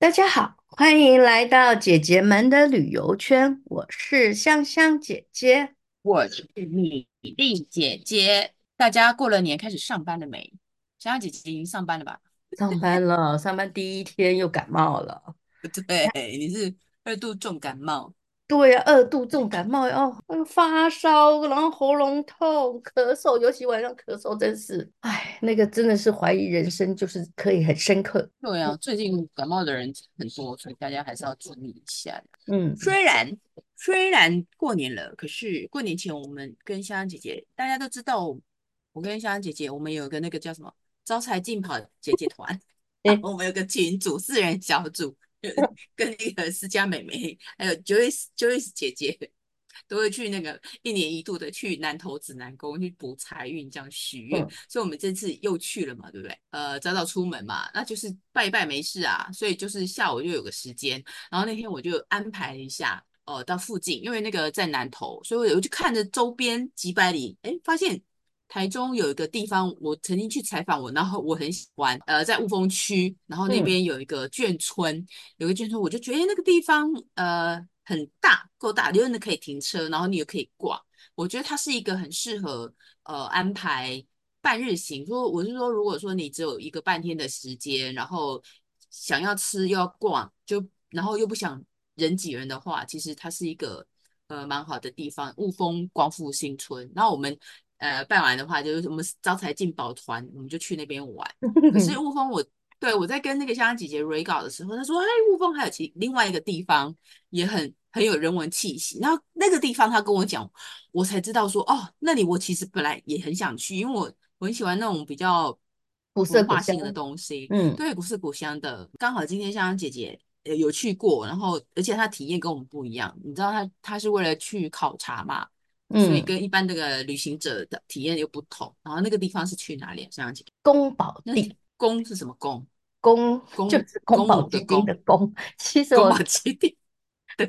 大家好，欢迎来到姐姐们的旅游圈。我是香香姐姐，我是米粒姐姐。大家过了年开始上班了没？香香姐姐已经上班了吧？上班了，上班第一天又感冒了。对，你是二度重感冒。对呀、啊，二度重感冒哦，发烧，然后喉咙痛、咳嗽，尤其晚上咳嗽，真是，哎，那个真的是怀疑人生，就是可以很深刻。对啊，最近感冒的人很多，所以大家还是要注意一下。嗯，虽然虽然过年了，可是过年前我们跟香香姐姐，大家都知道，我跟香香姐姐，我们有一个那个叫什么招财进宝姐姐团，欸、我们有个群组，四人小组。跟那个思佳妹妹，还有 Joyce Joyce 姐姐，都会去那个一年一度的去南投指南宫去补财运，这样许愿。嗯、所以，我们这次又去了嘛，对不对？呃，早早出门嘛，那就是拜一拜没事啊。所以就是下午就有个时间，然后那天我就安排了一下，呃，到附近，因为那个在南投，所以我就看着周边几百里，哎，发现。台中有一个地方，我曾经去采访我，然后我很喜欢，呃，在雾峰区，然后那边有一个眷村，嗯、有个眷村，我就觉得那个地方呃很大，够大，真的可以停车，然后你也可以逛。我觉得它是一个很适合呃安排半日行。说我是说，如果说你只有一个半天的时间，然后想要吃又要逛，就然后又不想人挤人的话，其实它是一个呃蛮好的地方。雾峰光复新村，然后我们。呃，办完的话就是我们招财进宝团，我们就去那边玩。可是 雾峰我，我对我在跟那个香香姐姐 re 稿的时候，她说：“哎，雾峰还有其另外一个地方也很很有人文气息。”然后那个地方她跟我讲，我才知道说哦，那里我其实本来也很想去，因为我我很喜欢那种比较古色古香的东西。嗯，对，古色古香的。刚好今天香香姐姐有去过，然后而且她体验跟我们不一样。你知道她她是为了去考察嘛？所以跟一般这个旅行者的体验又不同。嗯、然后那个地方是去哪里啊？香香姐姐，宫保地。宫是什么宫？宫宫就是宫保鸡丁的宫。其实我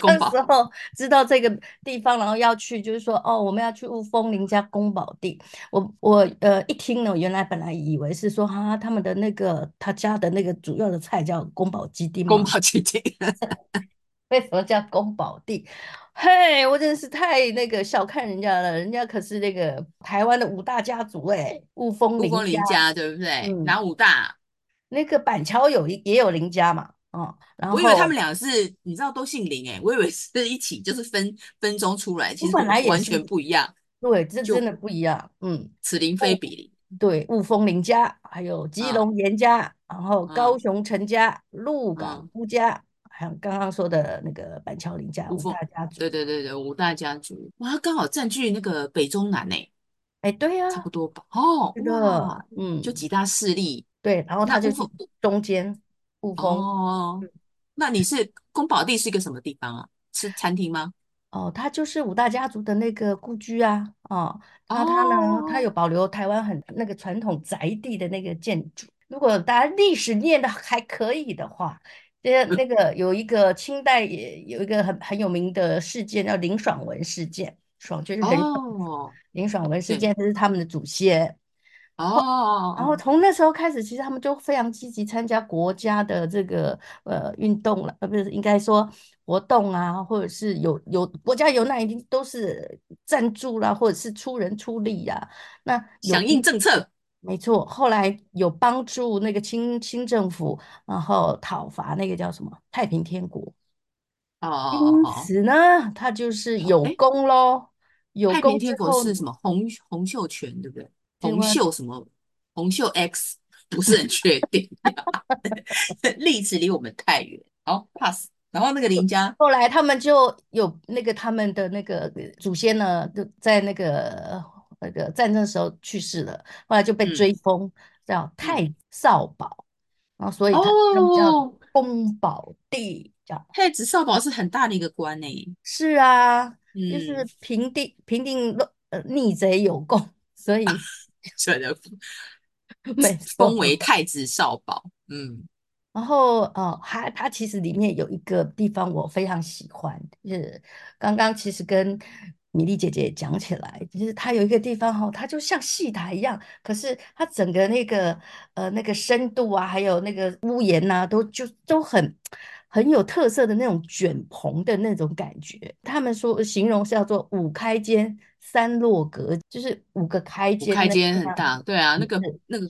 那时候知道这个地方，然后要去，就是说哦，我们要去雾峰林家宫保地。我我呃一听呢，原来本来以为是说哈、啊，他们的那个他家的那个主要的菜叫宫保鸡丁。宫保鸡丁。为什么叫宫保地？嘿，我真是太那个小看人家了，人家可是那个台湾的五大家族哎，雾峰林家，雾峰林家对不对？嗯、哪五大？那个板桥有一也有林家嘛，哦，然后我以为他们俩是，你知道都姓林哎，我以为是一起，就是分分钟出来，其实本来完全不一样。对，这真的不一样。嗯，此林非彼林。对，雾峰林家，还有基隆严家，啊、然后高雄陈家，鹿、啊、港辜家。像刚刚说的那个板桥林家五大家族，对对对对，五大家族，哇，刚好占据那个北中南诶，哎，对呀，差不多吧，哦，这个，嗯，就几大势力，对，然后。它就是中间雾峰，哦，那你是宫保地是一个什么地方啊？是餐厅吗？哦，它就是五大家族的那个故居啊，哦，然后它呢，它有保留台湾很那个传统宅地的那个建筑，如果大家历史念的还可以的话。那那个有一个清代也有一个很很有名的事件叫林爽文事件，爽就是林爽文事件这是他们的祖先哦。然后从那时候开始，其实他们就非常积极参加国家的这个呃运动了，呃不是应该说活动啊，或者是有有国家有那一定都是赞助啦，或者是出人出力呀、啊，那响应政策。没错，后来有帮助那个清清政府，然后讨伐那个叫什么太平天国哦，因此呢，他就是有功喽。有功。太平天国是什么？洪洪秀全对不对？洪秀什么？洪秀 X 不是很确定，历史离我们太远。好，pass。然后那个林家，后来他们就有那个他们的那个祖先呢，就在那个。那个战争时候去世了，后来就被追封、嗯、叫太子少保，嗯、然后所以他叫宫保帝，哦、叫太子少保是很大的一个官呢。是啊，嗯、就是平定平定呃逆贼有功，所以所以就被封为太子少保。嗯，然后呃，还它其实里面有一个地方我非常喜欢，就是刚刚其实跟。米粒姐姐也讲起来，其实它有一个地方哈，它就像戏台一样，可是它整个那个呃那个深度啊，还有那个屋檐呐、啊，都就都很很有特色的那种卷棚的那种感觉。他们说形容是叫做五开间三落阁，就是五个开间，开间很大，对啊，那个是那个。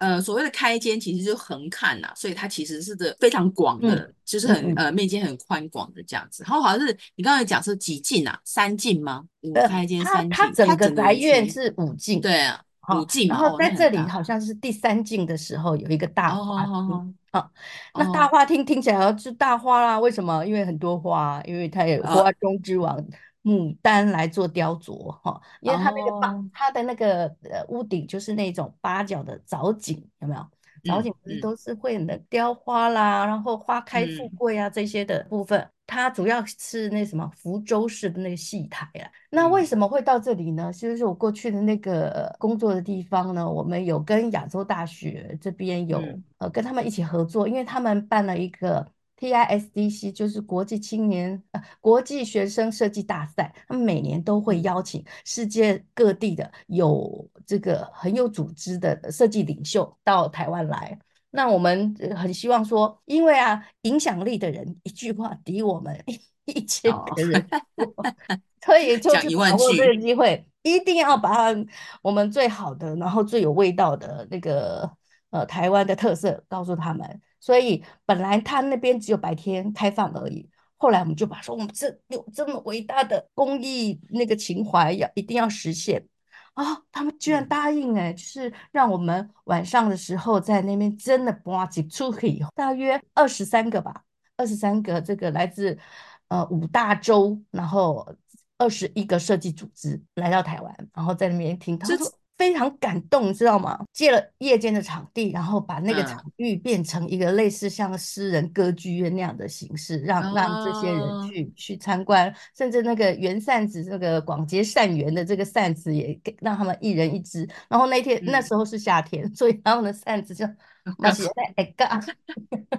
呃，所谓的开间其实就横看呐、啊，所以它其实是的非常广的，嗯、就是很、嗯、呃面积很宽广的这样子。然后好像是你刚才讲是几进啊？三进吗？五开间三进，它整个宅院是五进，对啊，五进。然后在这里好像是第三进的时候有一个大花厅啊，那大花厅听起来好像是大花啦，为什么？因为很多花，因为它有花中之王。哦牡丹来做雕琢哈，因为它那个八，oh. 它的那个呃屋顶就是那种八角的藻井，有没有？藻井不是都是会能雕花啦，嗯、然后花开富贵啊、嗯、这些的部分，它主要是那什么福州市的那个戏台啊。嗯、那为什么会到这里呢？就是我过去的那个工作的地方呢，我们有跟亚洲大学这边有、嗯、呃跟他们一起合作，因为他们办了一个。TISDC 就是国际青年呃国际学生设计大赛，他们每年都会邀请世界各地的有这个很有组织的设计领袖到台湾来。那我们很希望说，因为啊，影响力的人一句话抵我们一 一千个人，哦、所以就是把握这个机会，一定要把我们最好的，然后最有味道的那个呃台湾的特色告诉他们。所以本来他那边只有白天开放而已，后来我们就把说我们这有这么伟大的公益那个情怀要一定要实现啊、哦！他们居然答应哎，就是让我们晚上的时候在那边真的哇几出去，大约二十三个吧，二十三个这个来自呃五大洲，然后二十一个设计组织来到台湾，然后在那边听他说。非常感动，你知道吗？借了夜间的场地，然后把那个场域变成一个类似像私人歌剧院那样的形式，让、嗯、让这些人去去参观，甚至那个圆扇子，这个广结善缘的这个扇子也给让他们一人一只。然后那天、嗯、那时候是夏天，所以他们的扇子就那些哎嘎，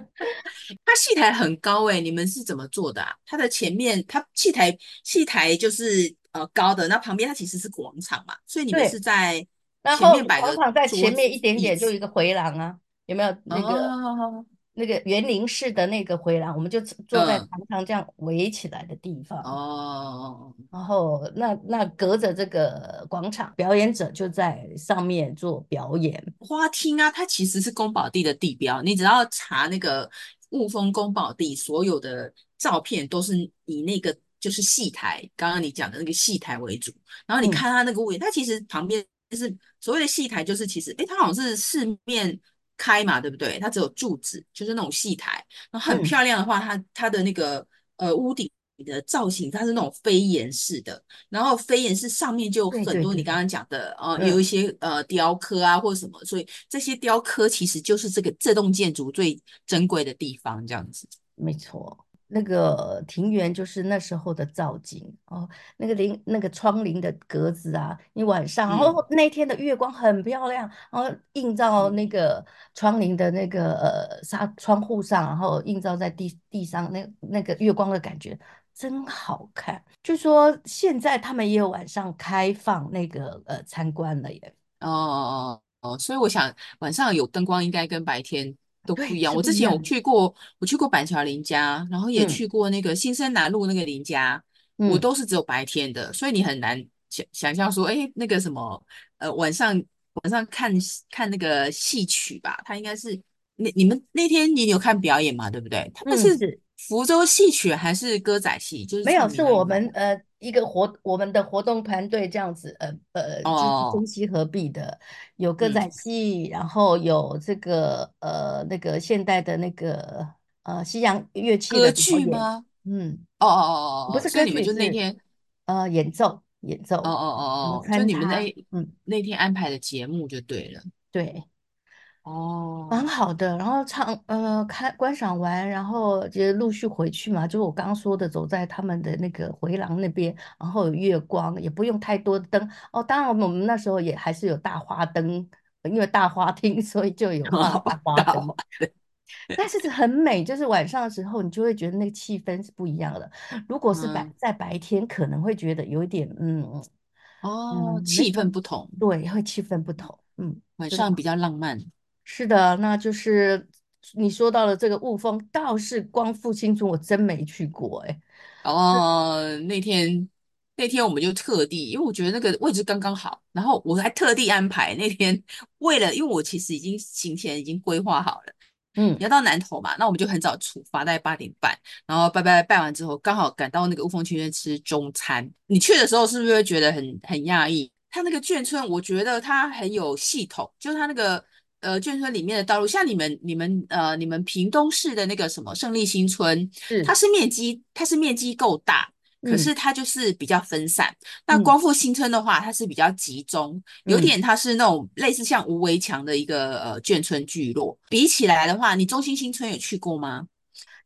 它戏台很高哎、欸，你们是怎么做的啊？它的前面，它戏台戏台就是呃高的，那旁边它其实是广场嘛，所以你们是在。然后广场在前面一点点就一个回廊啊，有没有那个、哦、那个园林式的那个回廊？我们就坐在长长这样围起来的地方哦。然后那那隔着这个广场，表演者就在上面做表演。花厅啊，它其实是宫保地的地标，你只要查那个雾峰宫保地，所有的照片都是以那个就是戏台，刚刚你讲的那个戏台为主。然后你看它那个屋檐，嗯、它其实旁边。就是所谓的戏台，就是其实，哎，它好像是四面开嘛，对不对？它只有柱子，就是那种戏台。然后很漂亮的话，嗯、它它的那个呃屋顶的造型，它是那种飞檐式的。然后飞檐式上面就很多你刚刚讲的，呃，有一些呃雕刻啊或者什么，所以这些雕刻其实就是这个这栋建筑最珍贵的地方，这样子。没错。那个庭园就是那时候的造景哦，那个林那个窗棂的格子啊，你晚上，然后那天的月光很漂亮，然后映照那个窗棂的那个呃纱窗户上，然后映照在地地上，那那个月光的感觉真好看。据说现在他们也有晚上开放那个呃参观了耶。哦哦哦，所以我想晚上有灯光应该跟白天。都不一样。我之前有去过，我去过板桥林家，然后也去过那个新生南路那个林家，嗯、我都是只有白天的，所以你很难想想象说，哎，那个什么，呃，晚上晚上看看那个戏曲吧，他应该是你你们那天你有看表演嘛？对不对？他们是福州戏曲还是歌仔戏？就是没有，是我们呃。一个活我们的活动团队这样子，呃呃，就是中西合璧的，有歌仔戏，嗯、然后有这个呃那个现代的那个呃西洋乐器的歌剧吗？嗯，哦哦哦哦，不是歌剧，你们就那天呃演奏演奏，哦哦哦哦，就你们那嗯那天安排的节目就对了，对。哦，蛮好的，然后唱呃看观赏完，然后就陆续回去嘛。就是我刚刚说的，走在他们的那个回廊那边，然后有月光，也不用太多的灯哦。当然我们那时候也还是有大花灯，因为大花厅，所以就有放大花灯。但是很美，就是晚上的时候，你就会觉得那个气氛是不一样的。如果是白嗯，在白天，可能会觉得有一点，嗯哦，气氛不同，对，会气氛不同。嗯，晚上比较浪漫。是的，那就是你说到了这个雾峰，倒是光复新村，我真没去过哎。哦，那天那天我们就特地，因为我觉得那个位置刚刚好，然后我还特地安排那天，为了因为我其实已经行前已经规划好了。嗯，你要到南投嘛，那我们就很早出发，大概八点半，然后拜拜拜完之后，刚好赶到那个雾峰圈吃中餐。你去的时候是不是会觉得很很讶异？它那个眷村，我觉得它很有系统，就是它那个呃眷村里面的道路，像你们你们呃你们屏东市的那个什么胜利新村，它是，面积它是面积够大。可嗯是它就是比较分散，那嗯光复新村的话，它是比较集中，有嗯，点它是那种类似像无围墙的一个呃眷村聚落。比起来的话，你中心新村有去过吗？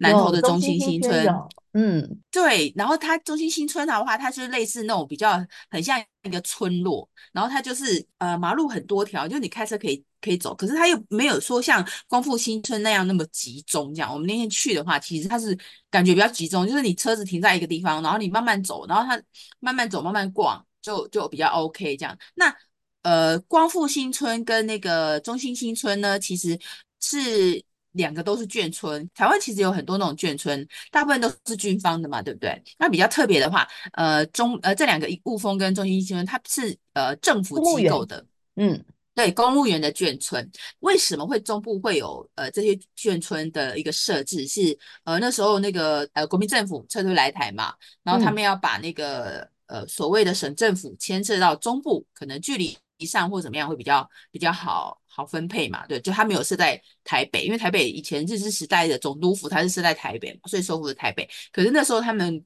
南投的中心新新村。嗯，对，然后它中心新村的话，它就是类似那种比较很像一个村落，然后它就是呃马路很多条，就你开车可以可以走，可是它又没有说像光复新村那样那么集中这样。我们那天去的话，其实它是感觉比较集中，就是你车子停在一个地方，然后你慢慢走，然后它慢慢走慢慢逛，就就比较 OK 这样。那呃光复新村跟那个中心新村呢，其实是。两个都是眷村，台湾其实有很多那种眷村，大部分都是军方的嘛，对不对？那比较特别的话，呃，中呃这两个雾峰跟中心新村，它是呃政府机构的，嗯，对，公务员的眷村。为什么会中部会有呃这些眷村的一个设置？是呃那时候那个呃国民政府撤退来台嘛，然后他们要把那个呃所谓的省政府迁设到中部，可能距离上或怎么样会比较比较好。好分配嘛，对，就他没有设在台北，因为台北以前日治时代的总督府他是设在台北嘛，所以收复了台北。可是那时候他们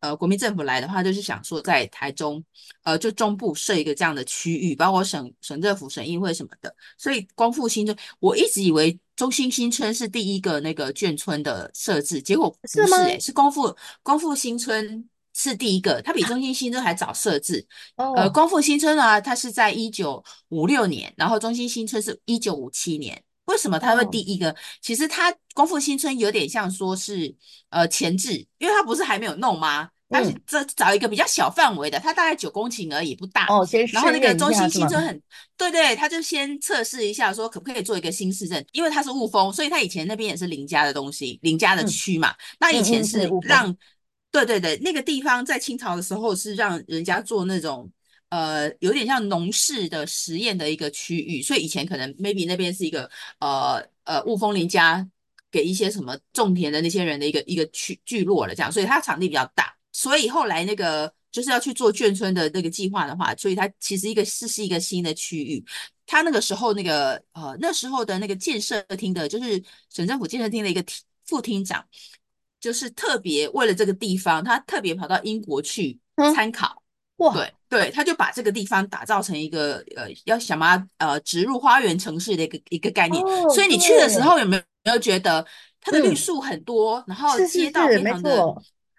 呃国民政府来的话，就是想说在台中呃就中部设一个这样的区域，包括省省政府、省议会什么的。所以光复新村，我一直以为中心新村是第一个那个眷村的设置，结果不是诶、欸，是？是光复光复新村。是第一个，它比中心新村还早设置。哦，呃，光复新村呢，它是在一九五六年，然后中心新村是一九五七年。为什么他会第一个？哦、其实他光复新村有点像说是呃前置，因为他不是还没有弄吗？它是这找一个比较小范围的，它大概九公顷而已，不大。哦，先然后那个中心新村很对对，他就先测试一下，说可不可以做一个新市镇，因为它是雾峰，所以它以前那边也是林家的东西，林家的区嘛。嗯、那以前是让。嗯嗯对对对，那个地方在清朝的时候是让人家做那种呃有点像农事的实验的一个区域，所以以前可能 maybe 那边是一个呃呃雾峰林家给一些什么种田的那些人的一个一个区聚落了这样，所以它场地比较大，所以后来那个就是要去做眷村的那个计划的话，所以它其实一个是是一个新的区域，他那个时候那个呃那时候的那个建设厅的就是省政府建设厅的一个副厅长。就是特别为了这个地方，他特别跑到英国去参考，嗯、哇，对对，他就把这个地方打造成一个呃，要想把它呃植入花园城市的一个一个概念。哦、所以你去的时候有没有没有觉得它的绿树很多，嗯、然后街道非常的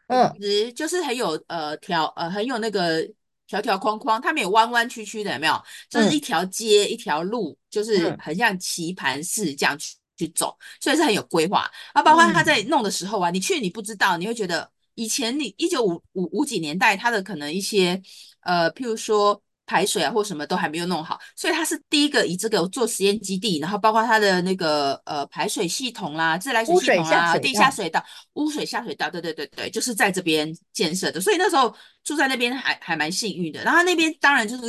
嗯，直就是很有呃条呃很有那个条条框框，它没有弯弯曲曲的，有没有？就是一条街、嗯、一条路，就是很像棋盘式这样去。去走，所以是很有规划啊。包括他在弄的时候啊，嗯、你去你不知道，你会觉得以前你一九五五五几年代，他的可能一些呃，譬如说排水啊或什么都还没有弄好，所以他是第一个以这个做实验基地，然后包括他的那个呃排水系统啦、自来水系统啦、地下水道、污水下水道，对对对对，就是在这边建设的。所以那时候住在那边还还蛮幸运的。然后那边当然就是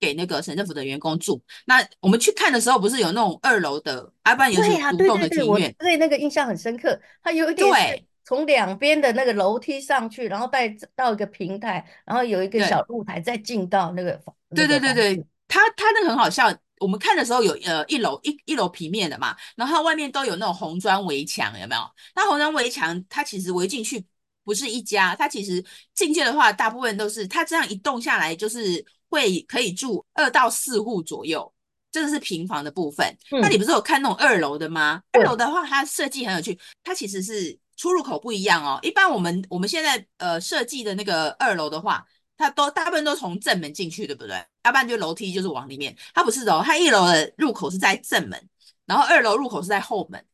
给那个省政府的员工住。那我们去看的时候，不是有那种二楼的，阿班有独栋的庭院，对那个印象很深刻。它有一点对，从两边的那个楼梯上去，然后带到一个平台，然后有一个小露台，再进到那个。对对对对，它它那个很好笑。我们看的时候有呃一楼一一楼平面的嘛，然后外面都有那种红砖围墙，有没有？那红砖围墙它其实围进去不是一家，它其实进去的话，大部分都是它这样一栋下来就是会可以住二到四户左右，这个是平房的部分。嗯、那你不是有看那种二楼的吗？二楼的话，它设计很有趣，它其实是出入口不一样哦。一般我们我们现在呃设计的那个二楼的话。它都大部分都从正门进去，对不对？要不然就楼梯就是往里面。它不是的哦，它一楼的入口是在正门，然后二楼入口是在后门。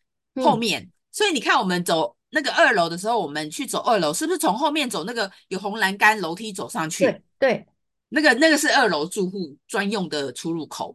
后面，嗯、所以你看我们走那个二楼的时候，我们去走二楼，是不是从后面走那个有红栏杆楼梯走上去？对对，那个那个是二楼住户专用的出入口。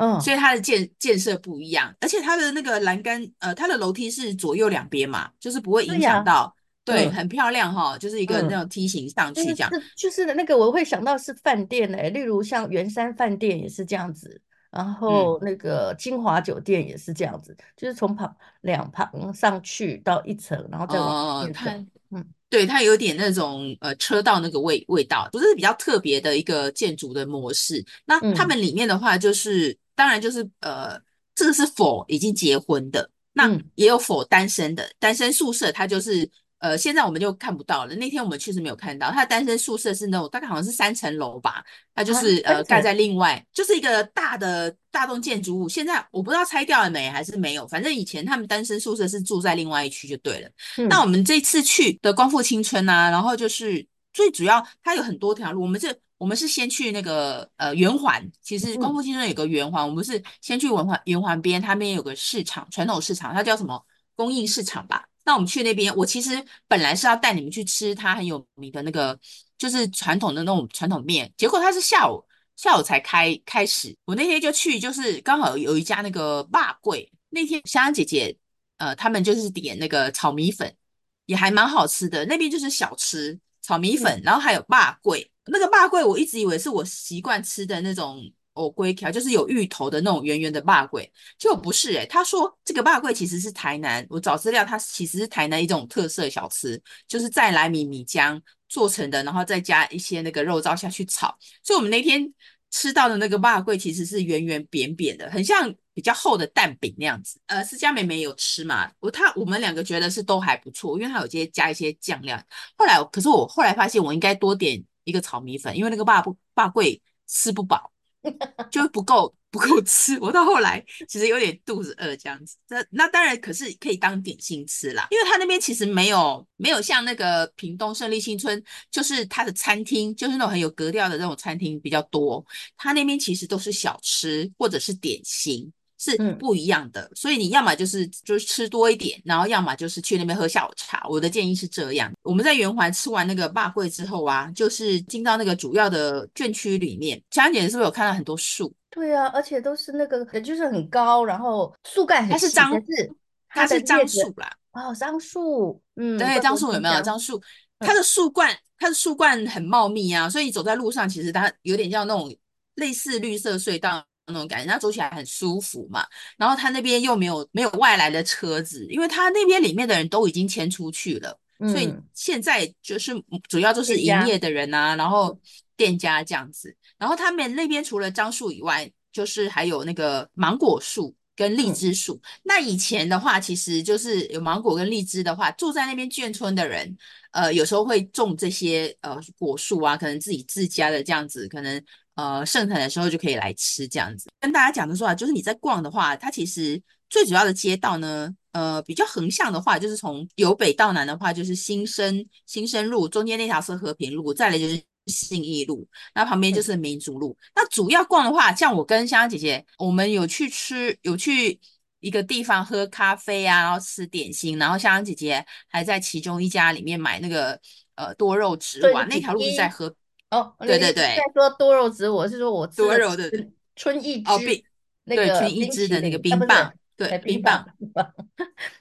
嗯，所以它的建建设不一样，而且它的那个栏杆，呃，它的楼梯是左右两边嘛，就是不会影响到，对，对，很漂亮哈，就是一个那种梯形上去这样。是就是那个我会想到是饭店哎，例如像圆山饭店也是这样子，然后那个金华酒店也是这样子，嗯、就是从旁两旁上去到一层，然后再往前看。嗯，对，它有点那种呃车道那个味味道，不是比较特别的一个建筑的模式。那他们里面的话就是。当然就是呃，这个是否已经结婚的，那也有否单身的。单身宿舍它就是呃，现在我们就看不到了。那天我们确实没有看到，它的单身宿舍是那种大概好像是三层楼吧，它就是、啊、呃盖在另外，就是一个大的大栋建筑物。现在我不知道拆掉了没还是没有，反正以前他们单身宿舍是住在另外一区就对了。嗯、那我们这次去的光复青春啊，然后就是最主要它有很多条路，我们这。我们是先去那个呃圆环，其实光复青春有个圆环，嗯、我们是先去圆环圆环边，它那边有个市场，传统市场，它叫什么供应市场吧？那我们去那边，我其实本来是要带你们去吃它很有名的那个，就是传统的那种传统面，结果它是下午下午才开开始，我那天就去，就是刚好有一家那个霸柜，那天香香姐姐呃他们就是点那个炒米粉，也还蛮好吃的，那边就是小吃炒米粉，嗯、然后还有肉粿。那个肉粿，我一直以为是我习惯吃的那种藕龟条，就是有芋头的那种圆圆的肉粿，结果不是诶、他说这个肉粿其实是台南，我找资料，它其实是台南一种特色小吃，就是再来米米浆做成的，然后再加一些那个肉燥下去炒。所以我们那天吃到的那个肉粿其实是圆圆扁扁的，很像比较厚的蛋饼那样子。呃，思佳妹妹有吃嘛？我他我们两个觉得是都还不错，因为它有些加一些酱料。后来可是我后来发现我应该多点。一个炒米粉，因为那个霸不霸贵吃不饱，就不够不够吃。我到后来其实有点肚子饿这样子。那那当然可是可以当点心吃啦，因为他那边其实没有没有像那个屏东胜利新村，就是他的餐厅，就是那种很有格调的那种餐厅比较多。他那边其实都是小吃或者是点心。是不一样的，嗯、所以你要么就是就是吃多一点，然后要么就是去那边喝下午茶。我的建议是这样。我们在圆环吃完那个肉粿之后啊，就是进到那个主要的眷区里面。香香姐姐是不是有看到很多树？对啊，而且都是那个就是很高，然后树干很，它是樟，树它是樟树啦。哦，樟树，嗯，对，樟树有没有？樟树，它的树冠，它的树冠很茂密啊，所以你走在路上，其实它有点像那种类似绿色隧道。那种感觉，它走起来很舒服嘛。然后他那边又没有没有外来的车子，因为他那边里面的人都已经迁出去了，嗯、所以现在就是主要就是营业的人啊，然后店家这样子。然后他们那边除了樟树以外，就是还有那个芒果树跟荔枝树。嗯、那以前的话，其实就是有芒果跟荔枝的话，住在那边眷村的人，呃，有时候会种这些呃果树啊，可能自己自家的这样子，可能。呃，盛产的时候就可以来吃这样子。跟大家讲的说啊，就是你在逛的话，它其实最主要的街道呢，呃，比较横向的话，就是从由北到南的话，就是新生新生路中间那条是和平路，再来就是信义路，那旁边就是民族路。嗯、那主要逛的话，像我跟香香姐姐，我们有去吃，有去一个地方喝咖啡啊，然后吃点心，然后香香姐姐还在其中一家里面买那个呃多肉植物啊，那条路是在和。哦，对对对，在说多肉植物，我是说我吃多肉的春意枝哦，冰那个春一枝的那个冰棒，对冰棒，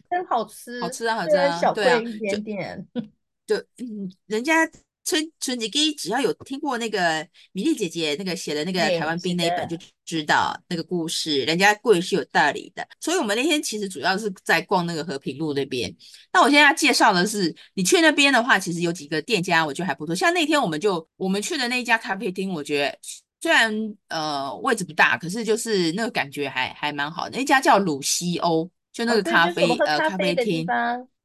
真好吃，好吃啊，好吃啊，小贵一点点，就嗯，人家春春姐给只要有听过那个米粒姐姐那个写的那个台湾兵那一本，就知道那个故事，人家贵是有道理的。所以我们那天其实主要是在逛那个和平路那边。那我现在要介绍的是，你去那边的话，其实有几个店家，我觉得还不错。像那天我们就我们去的那一家咖啡厅，我觉得虽然呃位置不大，可是就是那个感觉还还蛮好的。那家叫鲁西欧，就那个咖啡、哦、呃咖啡厅。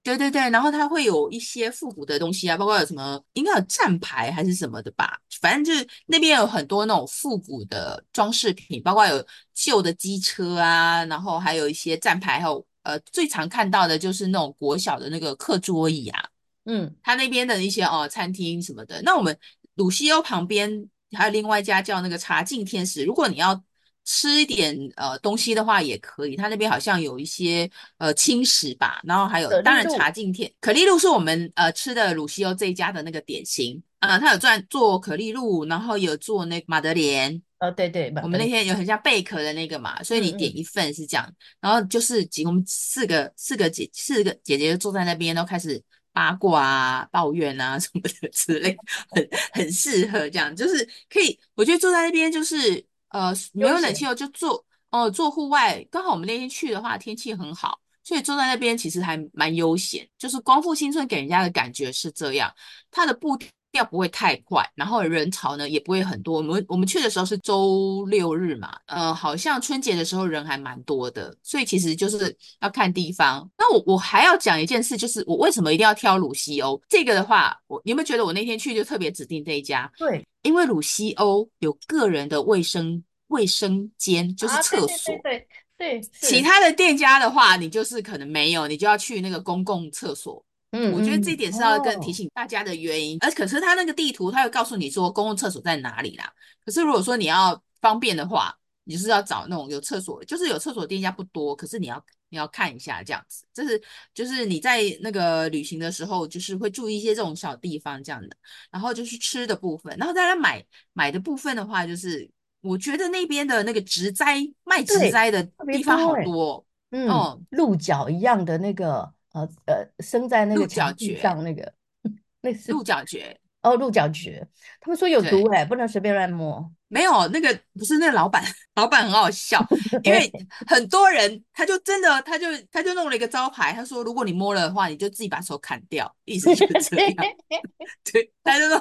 对对对，然后它会有一些复古的东西啊，包括有什么，应该有站牌还是什么的吧，反正就是那边有很多那种复古的装饰品，包括有旧的机车啊，然后还有一些站牌，还有呃最常看到的就是那种国小的那个课桌椅啊，嗯，他那边的一些哦餐厅什么的。那我们鲁西欧旁边还有另外一家叫那个茶境天使，如果你要吃一点呃东西的话也可以，他那边好像有一些呃轻食吧，然后还有当然茶敬天，可丽露是我们呃吃的鲁西欧这一家的那个点心。啊、呃，他有做做可丽露，然后有做那个马德莲，哦对对，我们那天有很像贝壳的那个嘛，所以你点一份是这样，嗯嗯然后就是几我们四个四个姐四个姐姐就坐在那边，然后开始八卦啊、抱怨啊什么的之类，很很适合这样，就是可以，我觉得坐在那边就是。呃，没有冷气哦，就坐哦、呃，坐户外。刚好我们那天去的话，天气很好，所以坐在那边其实还蛮悠闲。就是光复新村给人家的感觉是这样，它的步调不会太快，然后人潮呢也不会很多。我们我们去的时候是周六日嘛，呃，好像春节的时候人还蛮多的，所以其实就是要看地方。那我我还要讲一件事，就是我为什么一定要挑鲁西欧这个的话，我你有没有觉得我那天去就特别指定这一家？对。因为鲁西欧有个人的卫生卫生间，就是厕所。啊、对对其他的店家的话，你就是可能没有，你就要去那个公共厕所。嗯，我觉得这一点是要更提醒大家的原因。而、哦、可是他那个地图，他会告诉你说公共厕所在哪里啦。可是如果说你要方便的话，你是要找那种有厕所，就是有厕所的店家不多，可是你要。你要看一下这样子，这是就是你在那个旅行的时候，就是会注意一些这种小地方这样的。然后就是吃的部分，然后再来买买的部分的话，就是我觉得那边的那个植栽卖植栽的地方好多，嗯，哦、鹿角一样的那个呃呃生在那个墙壁上那个，那是鹿角蕨哦，鹿角蕨，他们说有毒哎，不能随便乱摸。没有那个不是那个老板，老板很好笑，因为很多人他就真的他就他就弄了一个招牌，他说如果你摸了的话，你就自己把手砍掉，意思就是这样。对，他就弄，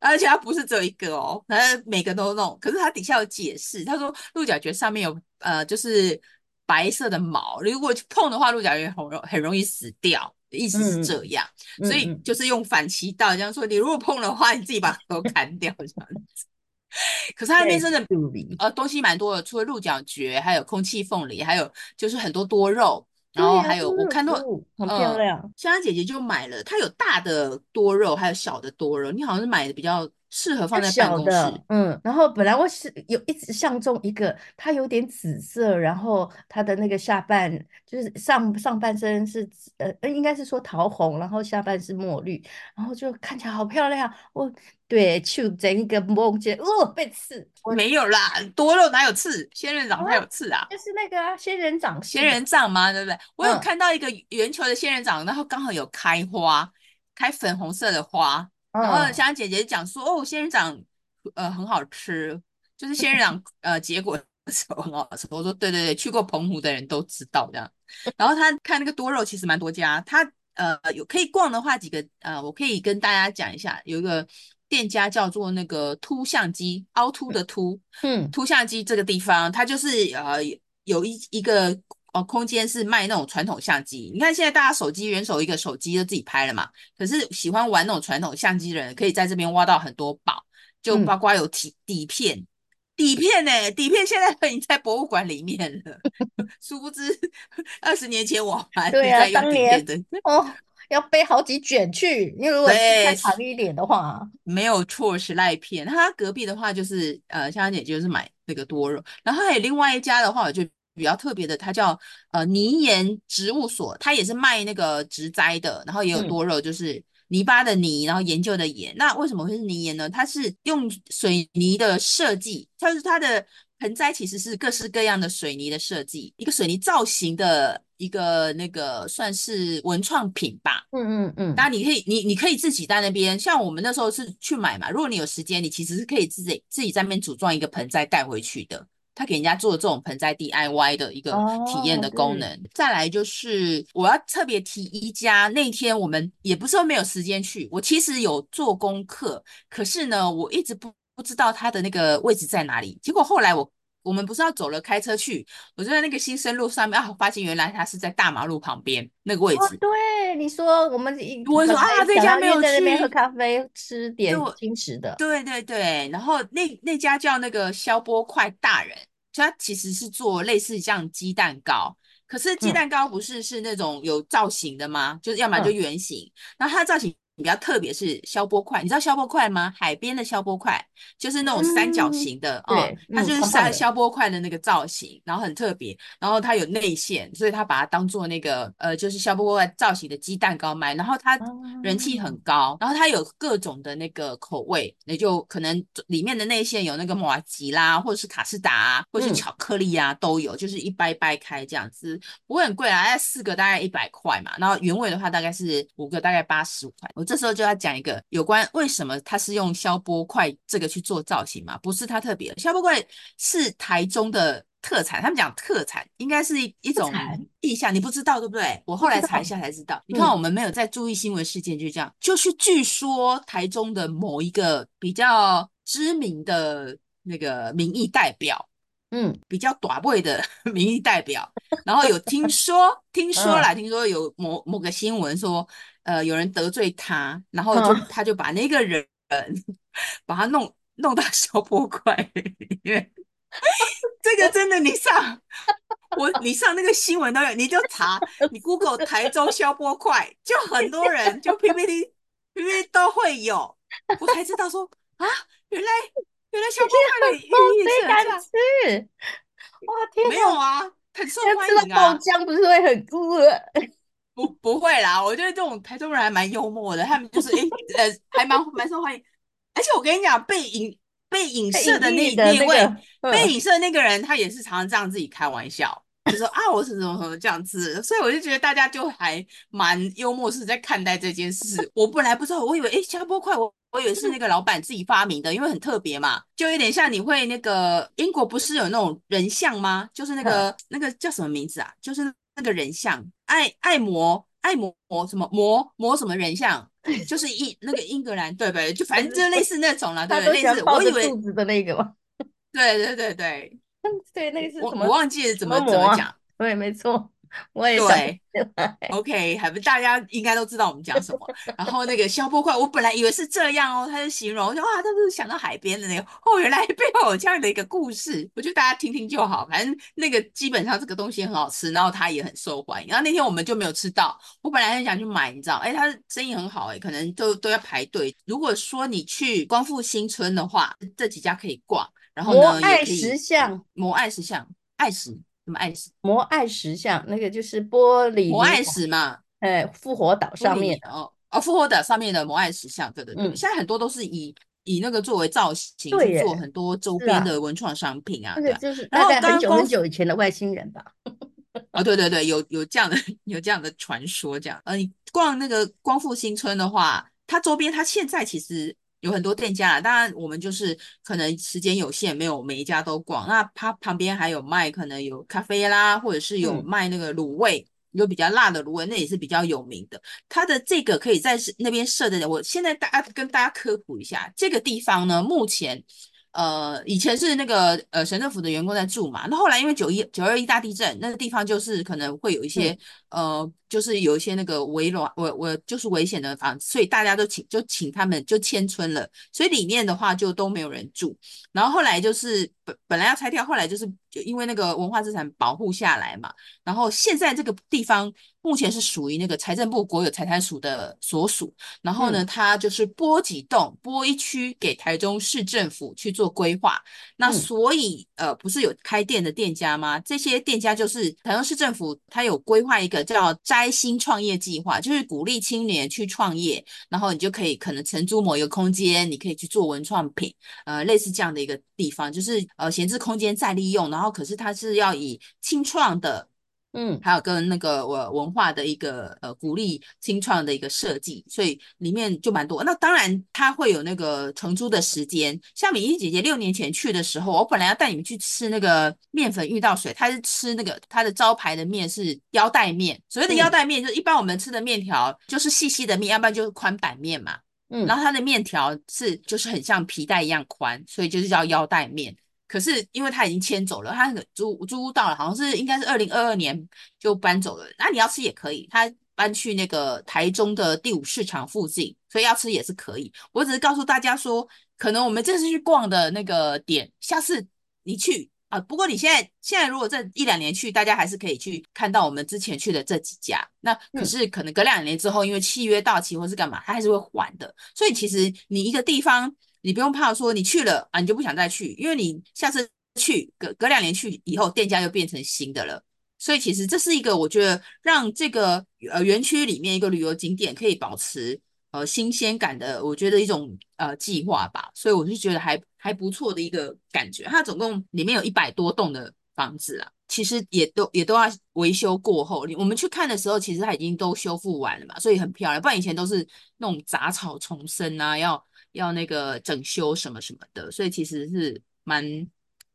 而且他不是只有一个哦，他每个都弄，可是他底下有解释，他说鹿角蕨上面有呃就是白色的毛，如果碰的话，鹿角蕨很容很容易死掉，意思是这样，嗯、所以就是用反其道这样说，你如果碰的话，你自己把头砍掉这样子。可是它那边真的呃东西蛮多的，除了鹿角蕨，还有空气凤梨，还有就是很多多肉，然后还有我看到很漂亮。香香姐姐就买了，她有大的多肉，还有小的多肉，你好像是买的比较。适合放在办公室，嗯，然后本来我是有一直相中一个，它有点紫色，然后它的那个下半就是上上半身是呃，应该是说桃红，然后下半是墨绿，然后就看起来好漂亮。我对，去整一个梦见，哦，被刺，没有啦，多肉哪有刺？仙人掌才有刺啊，就是那个啊，仙人掌，仙人掌吗？对不对？我有看到一个圆球的仙人掌，然后刚好有开花，开粉红色的花。然后香香姐姐讲说，哦，仙人掌，呃，很好吃，就是仙人掌，呃，结果的时候很好吃。我说，对对对，去过澎湖的人都知道这样。然后他看那个多肉，其实蛮多家，他呃有可以逛的话，几个呃，我可以跟大家讲一下，有一个店家叫做那个凸相机，凹凸的凸，嗯，凸相机这个地方，它就是呃有一一个。哦，空间是卖那种传统相机。你看现在大家手机人手一个手机就自己拍了嘛。可是喜欢玩那种传统相机的人，可以在这边挖到很多宝，就包括有底底片，嗯、底片呢、欸，底片现在已经在博物馆里面了。殊不知二十年前我还对啊，当年哦要背好几卷去，因为如果太长一点的话，没有错是赖片。他隔壁的话就是呃，香香姐就是买那个多肉，然后还有另外一家的话我就。比较特别的，它叫呃泥岩植物所，它也是卖那个植栽的，然后也有多肉，就是泥巴的泥，然后研究的研。那为什么会是泥岩呢？它是用水泥的设计，它是它的盆栽其实是各式各样的水泥的设计，一个水泥造型的一个那个算是文创品吧。嗯嗯嗯。那你可以你你可以自己在那边，像我们那时候是去买嘛。如果你有时间，你其实是可以自己自己在那边组装一个盆栽带回去的。他给人家做这种盆栽 DIY 的一个体验的功能。Oh, 再来就是我要特别提一家，那天我们也不是说没有时间去，我其实有做功课，可是呢，我一直不不知道它的那个位置在哪里。结果后来我我们不是要走了开车去，我就在那个新生路上面啊，发现原来它是在大马路旁边那个位置。Oh, 对，你说我们我说啊，这家没有在那边喝咖啡吃点轻食的。对对对，然后那那家叫那个消波块大人。他其实是做类似像鸡蛋糕，可是鸡蛋糕不是是那种有造型的吗？嗯、就是要么就圆形，然后它的造型比较特别是消波块，你知道消波块吗？海边的消波块就是那种三角形的，嗯、哦，它就是消消波块的那个造型，嗯、然后很特别，然后它有内馅，所以它把它当做那个呃，就是消波块造型的鸡蛋糕卖，然后它人气很高，嗯、然后它有各种的那个口味，也就可能里面的内馅有那个马吉啦，或者是卡士达、啊，或者是巧克力啊，嗯、都有，就是一掰掰开这样子，不会很贵啊，大概四个大概一百块嘛，然后原味的话大概是五个大概八十五块。这时候就要讲一个有关为什么它是用消波块这个去做造型嘛？不是它特别，消波块是台中的特产。他们讲特产应该是一一种意象，你不知道对不对？我后来查一下才知道。你看我们没有在注意新闻事件，就这样，就是据说台中的某一个比较知名的那个民意代表，嗯，比较短位的 民意代表，然后有听说，听说啦，听说有某某个新闻说。呃，有人得罪他，然后就他就把那个人把他弄弄到消波块里面。这个真的，你上我你上那个新闻都有，你就查你 Google 台中消波块，就很多人就 PPT PPT 都会有，我才知道说啊，原来原来消波块的寓意是这样。哇天，没有啊，很受欢迎啊，爆浆不是会很饿？不不会啦，我觉得这种台中人还蛮幽默的，他们就是诶呃还蛮蛮受欢迎，而且我跟你讲，被影被影射的那那位被、那个、影射的那个人，他也是常常这样自己开玩笑，就说啊我是怎么怎么这样子，所以我就觉得大家就还蛮幽默是在看待这件事。我本来不知道，我以为诶消波块，我我以为是那个老板自己发明的，因为很特别嘛，就有点像你会那个英国不是有那种人像吗？就是那个那个叫什么名字啊？就是。那个人像爱爱魔爱魔什么魔魔什么人像，就是英那个英格兰对不对？就反正就类似那种了，对不对？类似我以为肚子的那个吗？对对对对，对 那个是什么？我我忘记了怎么怎么讲。对，没错。我也对，OK，还不大家应该都知道我们讲什么。然后那个消波块，我本来以为是这样哦，他就形容，我说哇，他是想到海边的那个，哦，原来背后有这样的一个故事，我觉得大家听听就好。反正那个基本上这个东西很好吃，然后它也很受欢迎。然后那天我们就没有吃到，我本来很想去买，你知道，哎，他生意很好，哎，可能都都要排队。如果说你去光复新村的话，这几家可以逛。然后呢，摩爱石像，摩爱石像，爱石。什么爱石？摩爱石像，那个就是玻璃摩爱石嘛？哎，复活岛上面哦哦，复活岛上面的摩爱石像，对对对。嗯、现在很多都是以以那个作为造型去做很多周边的文创商品啊。对、啊、就是大概很久很久以前的外星人吧？啊、哦，对对对，有有这样的有这样的传说，这样。呃，你逛那个光复新村的话，它周边它现在其实。有很多店家啦，当然我们就是可能时间有限，没有每一家都逛。那它旁边还有卖，可能有咖啡啦，或者是有卖那个卤味，嗯、有比较辣的卤味，那也是比较有名的。它的这个可以在那边设的，我现在大家跟大家科普一下，这个地方呢，目前。呃，以前是那个呃省政府的员工在住嘛，那后来因为九一九二一大地震，那个地方就是可能会有一些、嗯、呃，就是有一些那个危楼，我我就是危险的房子，所以大家都请就请他们就迁村了，所以里面的话就都没有人住，然后后来就是本本来要拆掉，后来就是就因为那个文化资产保护下来嘛，然后现在这个地方。目前是属于那个财政部国有财产署的所属，然后呢，它就是拨几栋、拨一区给台中市政府去做规划。那所以，呃，不是有开店的店家吗？这些店家就是台中市政府，它有规划一个叫“开心创业计划”，就是鼓励青年去创业，然后你就可以可能承租某一个空间，你可以去做文创品，呃，类似这样的一个地方，就是呃闲置空间再利用，然后可是它是要以清创的。嗯，还有跟那个我文化的一个呃鼓励新创的一个设计，所以里面就蛮多。那当然它会有那个承租的时间。像米粒姐姐六年前去的时候，我本来要带你们去吃那个面粉遇到水，她是吃那个它的招牌的面是腰带面。所谓的腰带面，就是一般我们吃的面条就是细细的面，要不然就是宽板面嘛。嗯，然后它的面条是就是很像皮带一样宽，所以就是叫腰带面。可是因为他已经迁走了，他那个租租屋到了，好像是应该是二零二二年就搬走了。那你要吃也可以，他搬去那个台中的第五市场附近，所以要吃也是可以。我只是告诉大家说，可能我们这次去逛的那个点，下次你去啊。不过你现在现在如果这一两年去，大家还是可以去看到我们之前去的这几家。那可是可能隔两年之后，因为契约到期或是干嘛，他还是会换的。所以其实你一个地方，你不用怕说你去了啊，你就不想再去，因为你下次去隔隔两年去以后，店家又变成新的了。所以其实这是一个我觉得让这个呃园区里面一个旅游景点可以保持。呃，新鲜感的，我觉得一种呃计划吧，所以我是觉得还还不错的一个感觉。它总共里面有一百多栋的房子啊，其实也都也都要维修过后。我们去看的时候，其实它已经都修复完了嘛，所以很漂亮。不然以前都是那种杂草丛生啊，要要那个整修什么什么的，所以其实是蛮，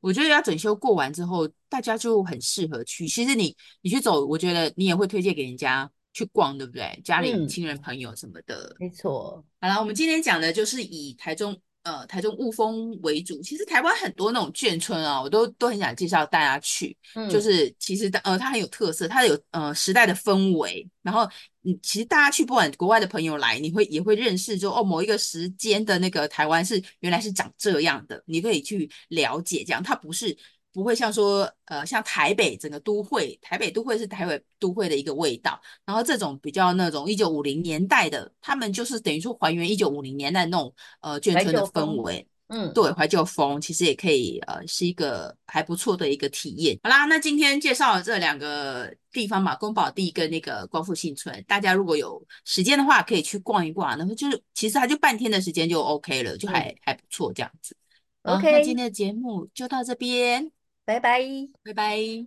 我觉得要整修过完之后，大家就很适合去。其实你你去走，我觉得你也会推荐给人家。去逛，对不对？家里亲人朋友什么的，嗯、没错。好了，我们今天讲的就是以台中呃台中雾峰为主。其实台湾很多那种眷村啊，我都都很想介绍大家去。嗯，就是其实呃它很有特色，它有呃时代的氛围。然后你其实大家去，不管国外的朋友来，你会也会认识就哦某一个时间的那个台湾是原来是长这样的，你可以去了解这样。它不是。不会像说，呃，像台北整个都会，台北都会是台北都会的一个味道。然后这种比较那种一九五零年代的，他们就是等于说还原一九五零年代那种呃眷村的氛围。嗯，对，怀旧风其实也可以，呃，是一个还不错的一个体验。好啦，那今天介绍了这两个地方嘛，宫保第跟那个光复新村，大家如果有时间的话，可以去逛一逛。然后就是其实它就半天的时间就 OK 了，就还、嗯、还不错这样子。OK，那今天的节目就到这边。拜拜，拜拜。